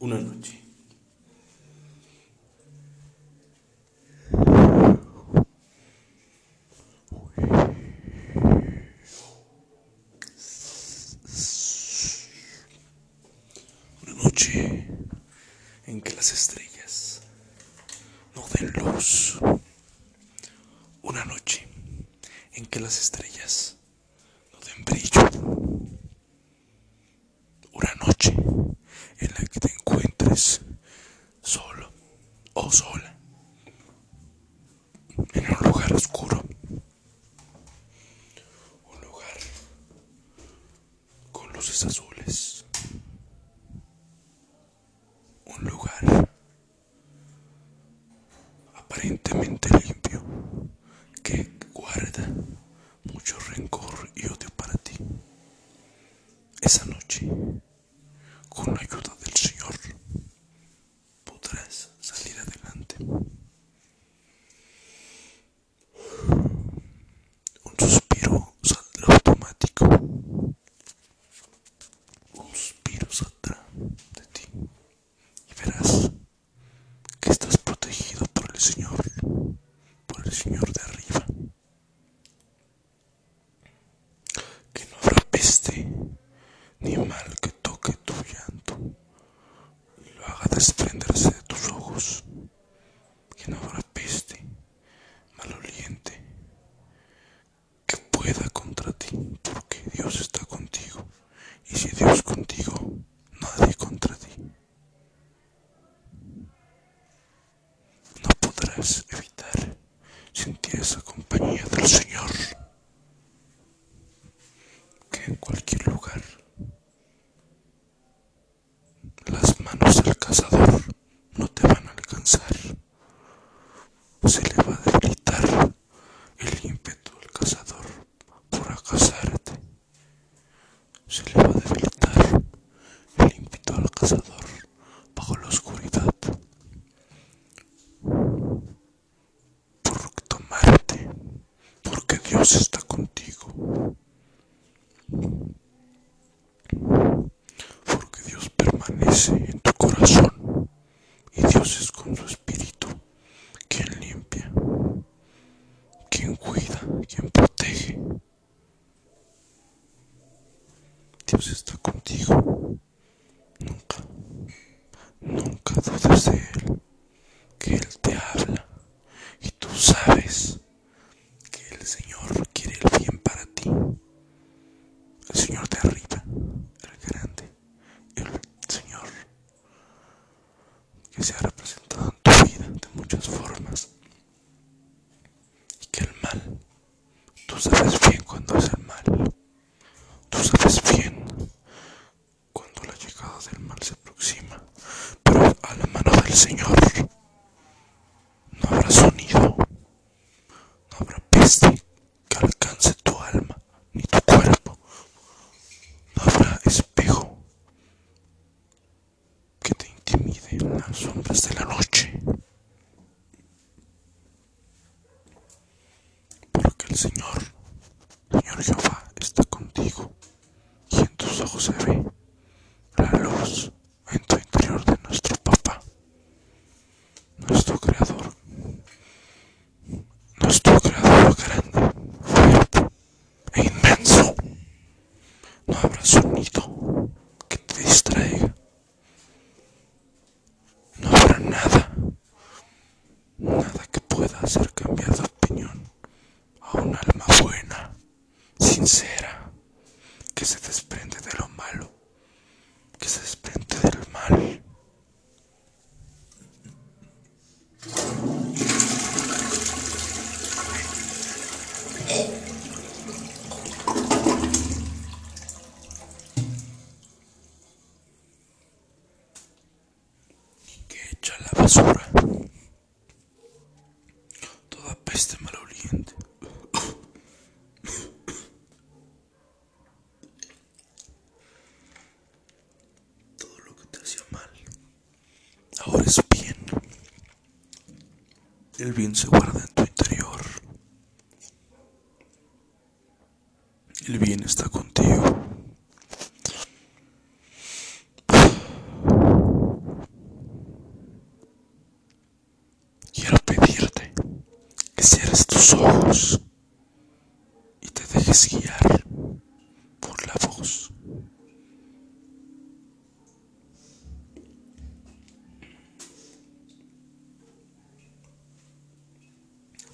una noche. Una noche en que las estrellas no den luz. Una noche en que las estrellas en cualquier lugar. Las manos del cazador quien protege. Dios está contigo. Nunca, nunca dudes de Él. del mal se aproxima, pero a la mano del Señor. Amen. basura. Y te dejes guiar por la voz.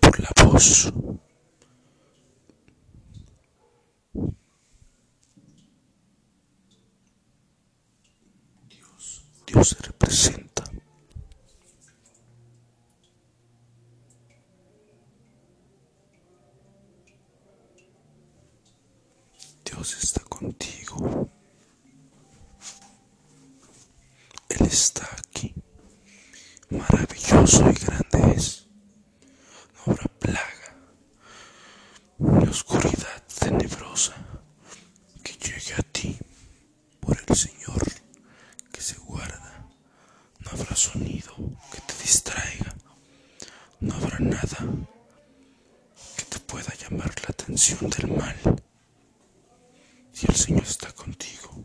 Por la voz. Dios, Dios se representa. Dios está contigo. Él está aquí. Maravilloso y grande es. No habrá plaga ni oscuridad tenebrosa que llegue a ti por el Señor que se guarda. No habrá sonido que te distraiga. No habrá nada que te pueda llamar la atención del mal. Si el Señor está contigo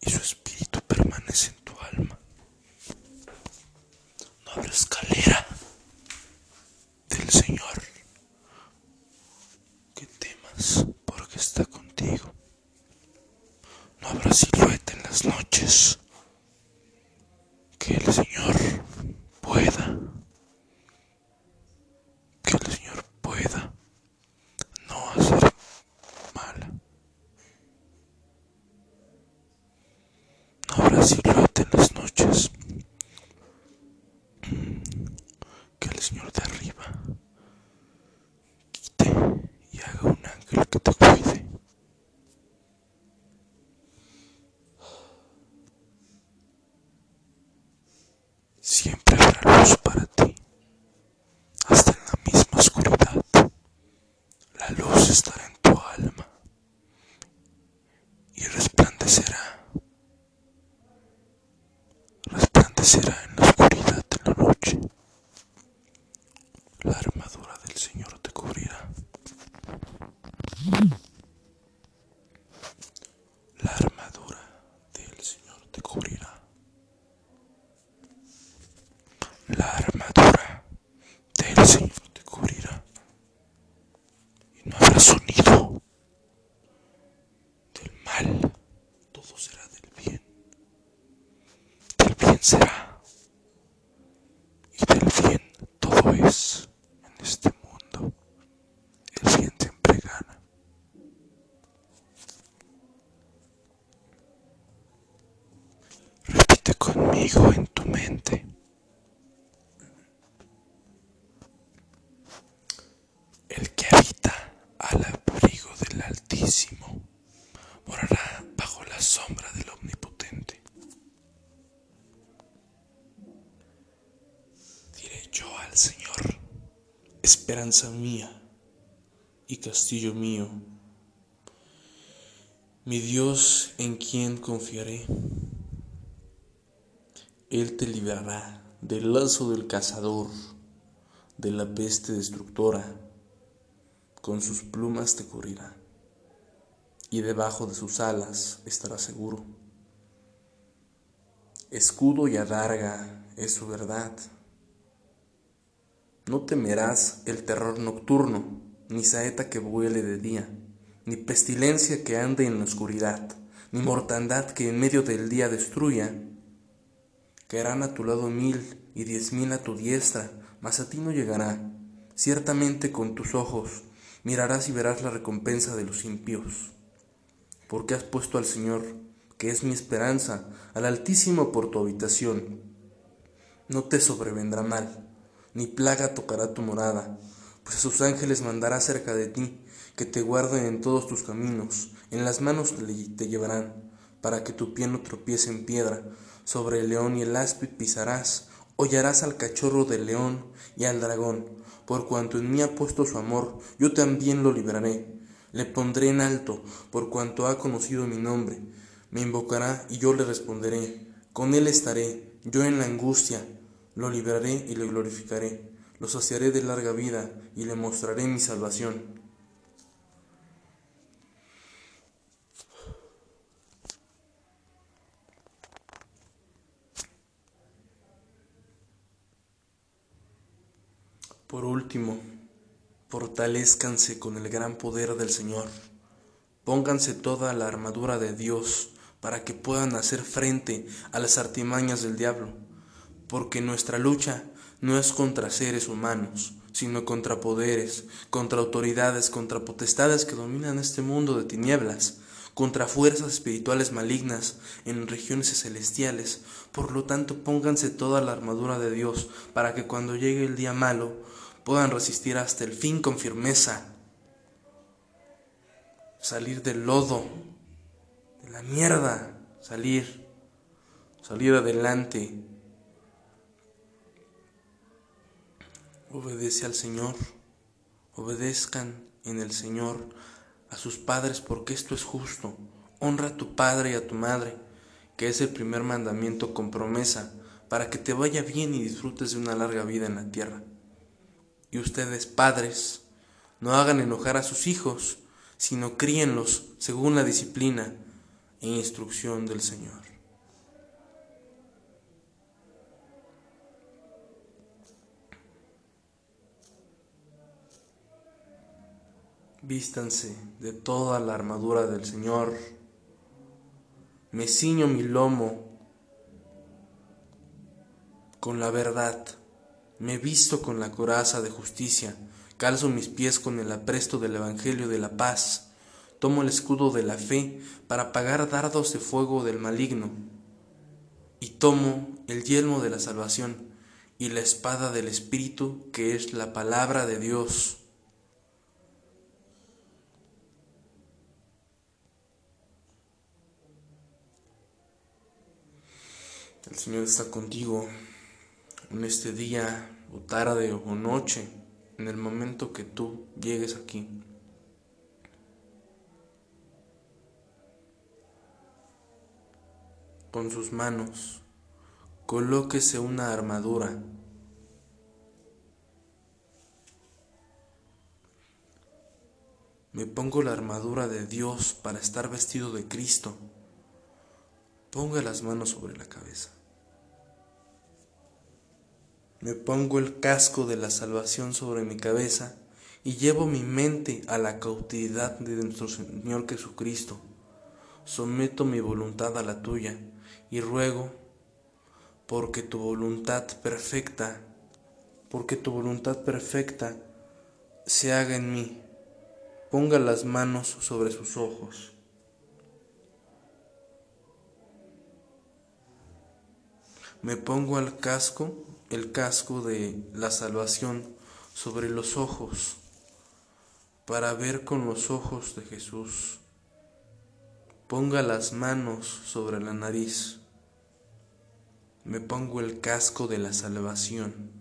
y su espíritu permanece en tu alma, no habrá escalera del Señor que temas porque está contigo. No habrá silueta en las noches que el Señor pueda, que el Señor pueda no hacer mal. No habrá silueta en las noches que el Señor de arriba quite y haga un ángel que te cuide. Siempre habrá luz para ti, hasta en la misma oscuridad. La luz estará en tu alma y resplandecerá, resplandecerá en la oscuridad de la noche. La armadura del Señor te cubrirá. La armadura del Señor te cubrirá. La armadura del Señor te cubrirá. Y no habrá sonido del mal. Todo será del bien. Del bien será. Y del bien todo es en este mundo. El bien siempre gana. Repite conmigo en tu mente. El que habita al abrigo del Altísimo morará bajo la sombra del Omnipotente. Diré yo al Señor, esperanza mía y castillo mío, mi Dios en quien confiaré. Él te librará del lazo del cazador, de la peste destructora, con sus plumas te cubrirá, y debajo de sus alas estarás seguro. Escudo y adarga es su verdad. No temerás el terror nocturno, ni saeta que vuele de día, ni pestilencia que ande en la oscuridad, ni mortandad que en medio del día destruya. Caerán a tu lado mil y diez mil a tu diestra, mas a ti no llegará. Ciertamente con tus ojos mirarás y verás la recompensa de los impíos. Porque has puesto al Señor, que es mi esperanza, al Altísimo por tu habitación. No te sobrevendrá mal ni plaga tocará tu morada, pues a sus ángeles mandará cerca de ti, que te guarden en todos tus caminos, en las manos te llevarán, para que tu pie no tropiece en piedra, sobre el león y el áspid pisarás, hollarás al cachorro del león y al dragón, por cuanto en mí ha puesto su amor, yo también lo libraré, le pondré en alto, por cuanto ha conocido mi nombre, me invocará y yo le responderé, con él estaré, yo en la angustia, lo libraré y le glorificaré, lo saciaré de larga vida y le mostraré mi salvación. Por último, Fortalezcanse con el gran poder del Señor. Pónganse toda la armadura de Dios para que puedan hacer frente a las artimañas del diablo, porque nuestra lucha no es contra seres humanos, sino contra poderes, contra autoridades, contra potestades que dominan este mundo de tinieblas, contra fuerzas espirituales malignas en regiones celestiales. Por lo tanto, pónganse toda la armadura de Dios para que cuando llegue el día malo puedan resistir hasta el fin con firmeza, salir del lodo, de la mierda, salir, salir adelante Obedece al Señor, obedezcan en el Señor a sus padres porque esto es justo. Honra a tu padre y a tu madre, que es el primer mandamiento con promesa, para que te vaya bien y disfrutes de una larga vida en la tierra. Y ustedes, padres, no hagan enojar a sus hijos, sino críenlos según la disciplina e instrucción del Señor. Vístanse de toda la armadura del Señor. Me ciño mi lomo con la verdad. Me visto con la coraza de justicia. Calzo mis pies con el apresto del Evangelio de la paz. Tomo el escudo de la fe para apagar dardos de fuego del maligno. Y tomo el yelmo de la salvación y la espada del Espíritu que es la palabra de Dios El Señor está contigo en este día o tarde o noche, en el momento que tú llegues aquí. Con sus manos, colóquese una armadura. Me pongo la armadura de Dios para estar vestido de Cristo. Ponga las manos sobre la cabeza. Me pongo el casco de la salvación sobre mi cabeza y llevo mi mente a la cautividad de nuestro Señor Jesucristo. Someto mi voluntad a la tuya y ruego porque tu voluntad perfecta, porque tu voluntad perfecta se haga en mí. Ponga las manos sobre sus ojos. Me pongo al casco el casco de la salvación sobre los ojos para ver con los ojos de Jesús. Ponga las manos sobre la nariz. Me pongo el casco de la salvación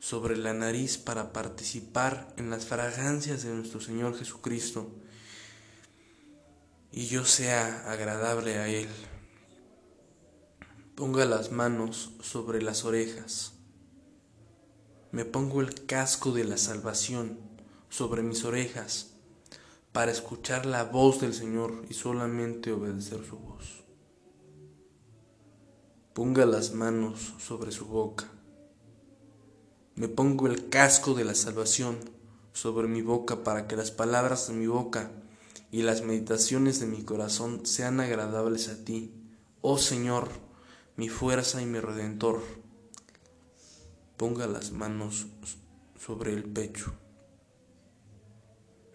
sobre la nariz para participar en las fragancias de nuestro Señor Jesucristo y yo sea agradable a Él. Ponga las manos sobre las orejas. Me pongo el casco de la salvación sobre mis orejas para escuchar la voz del Señor y solamente obedecer su voz. Ponga las manos sobre su boca. Me pongo el casco de la salvación sobre mi boca para que las palabras de mi boca y las meditaciones de mi corazón sean agradables a ti, oh Señor, mi fuerza y mi redentor. Ponga las manos sobre el pecho.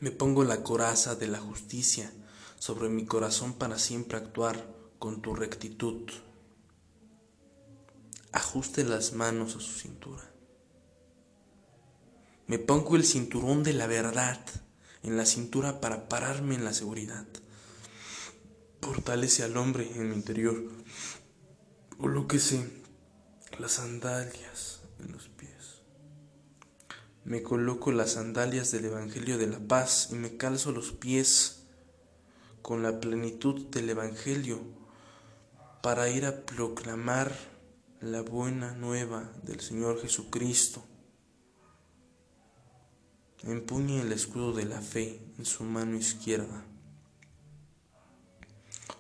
Me pongo la coraza de la justicia sobre mi corazón para siempre actuar con tu rectitud. Ajuste las manos a su cintura. Me pongo el cinturón de la verdad en la cintura para pararme en la seguridad. Fortalece al hombre en mi interior Colóquese las sandalias en los pies. Me coloco las sandalias del Evangelio de la paz y me calzo los pies con la plenitud del Evangelio para ir a proclamar la buena nueva del Señor Jesucristo. Empuñe el escudo de la fe en su mano izquierda.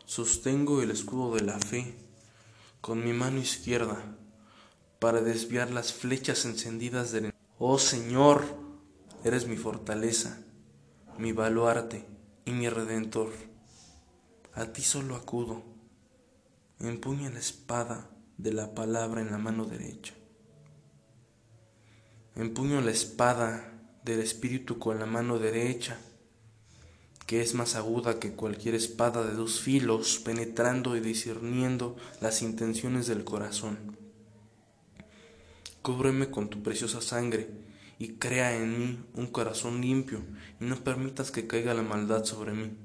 Sostengo el escudo de la fe con mi mano izquierda para desviar las flechas encendidas del Oh Señor, eres mi fortaleza, mi baluarte y mi redentor. A ti solo acudo. Empuña la espada de la palabra en la mano derecha. Empuño la espada del Espíritu con la mano derecha, que es más aguda que cualquier espada de dos filos, penetrando y discerniendo las intenciones del corazón. Cúbreme con tu preciosa sangre y crea en mí un corazón limpio y no permitas que caiga la maldad sobre mí.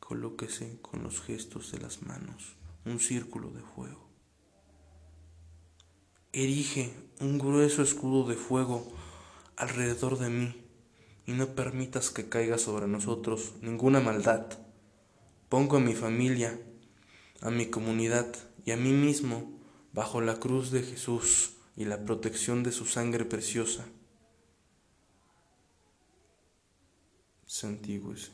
Colóquese con los gestos de las manos un círculo de fuego. Erige un grueso escudo de fuego alrededor de mí y no permitas que caiga sobre nosotros ninguna maldad. Pongo a mi familia, a mi comunidad y a mí mismo bajo la cruz de Jesús y la protección de su sangre preciosa. Santíguese.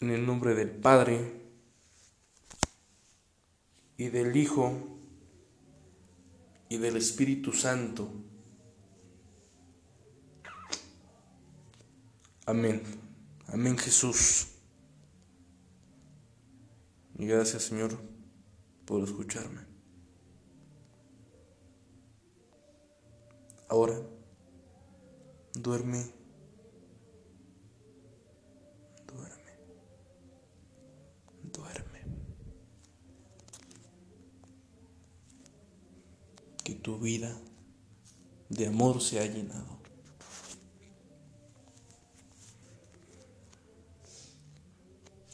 En el nombre del Padre y del Hijo y del Espíritu Santo. Amén. Amén Jesús. Y gracias Señor por escucharme. Ahora, duerme, duerme, duerme. Que tu vida de amor se ha llenado.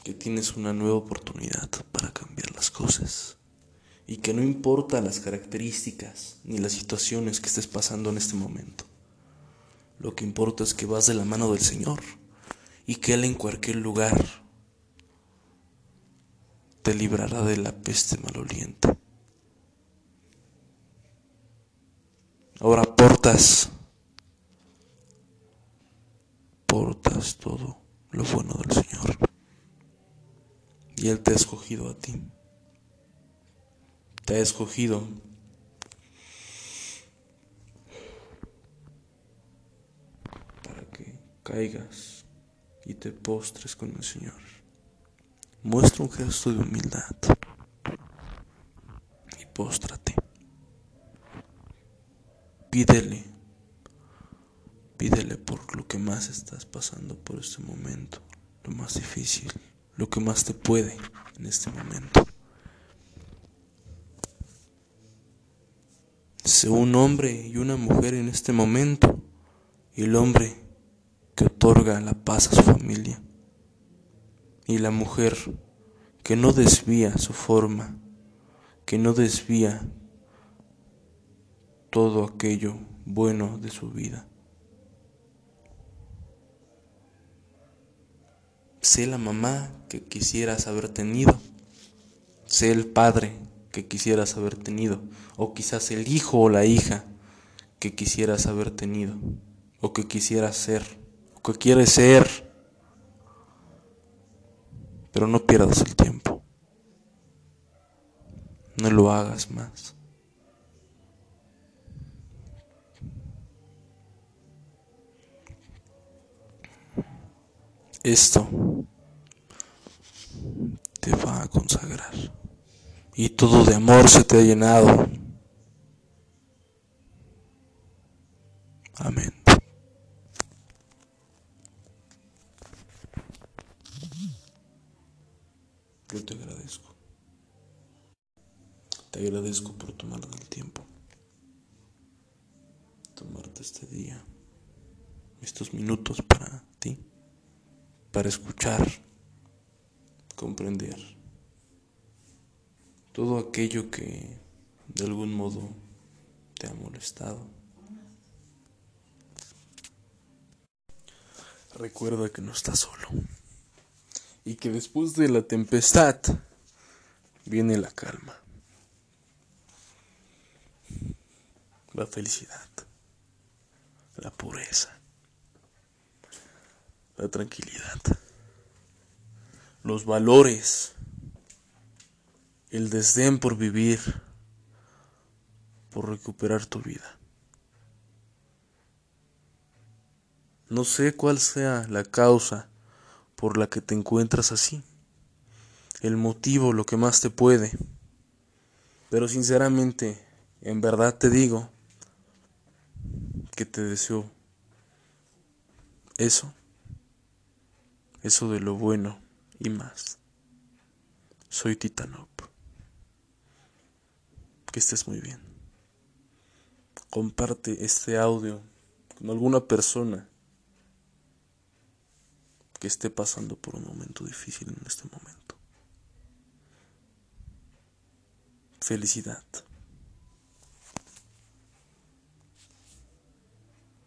Que tienes una nueva oportunidad para cambiar las cosas y que no importa las características ni las situaciones que estés pasando en este momento. Lo que importa es que vas de la mano del Señor y que Él en cualquier lugar te librará de la peste maloliente. Ahora portas, portas todo lo bueno del Señor. Y Él te ha escogido a ti te ha escogido. Para que caigas y te postres con el Señor. Muestra un gesto de humildad y póstrate. Pídele, pídele por lo que más estás pasando por este momento, lo más difícil, lo que más te puede en este momento. Sé un hombre y una mujer en este momento y el hombre que otorga la paz a su familia y la mujer que no desvía su forma, que no desvía todo aquello bueno de su vida. Sé la mamá que quisieras haber tenido, sé el padre que quisieras haber tenido, o quizás el hijo o la hija que quisieras haber tenido, o que quisieras ser, o que quieres ser. Pero no pierdas el tiempo. No lo hagas más. Esto te va a consagrar y todo de amor se te ha llenado. Amén. Yo te agradezco. Te agradezco por tomarte el tiempo. Tomarte este día, estos minutos para ti, para escuchar, comprender todo aquello que de algún modo te ha molestado. Recuerda que no estás solo y que después de la tempestad viene la calma, la felicidad, la pureza, la tranquilidad, los valores. El desdén por vivir, por recuperar tu vida. No sé cuál sea la causa por la que te encuentras así, el motivo, lo que más te puede, pero sinceramente, en verdad te digo que te deseo eso, eso de lo bueno y más. Soy Titanop. Que estés muy bien. Comparte este audio con alguna persona que esté pasando por un momento difícil en este momento. Felicidad.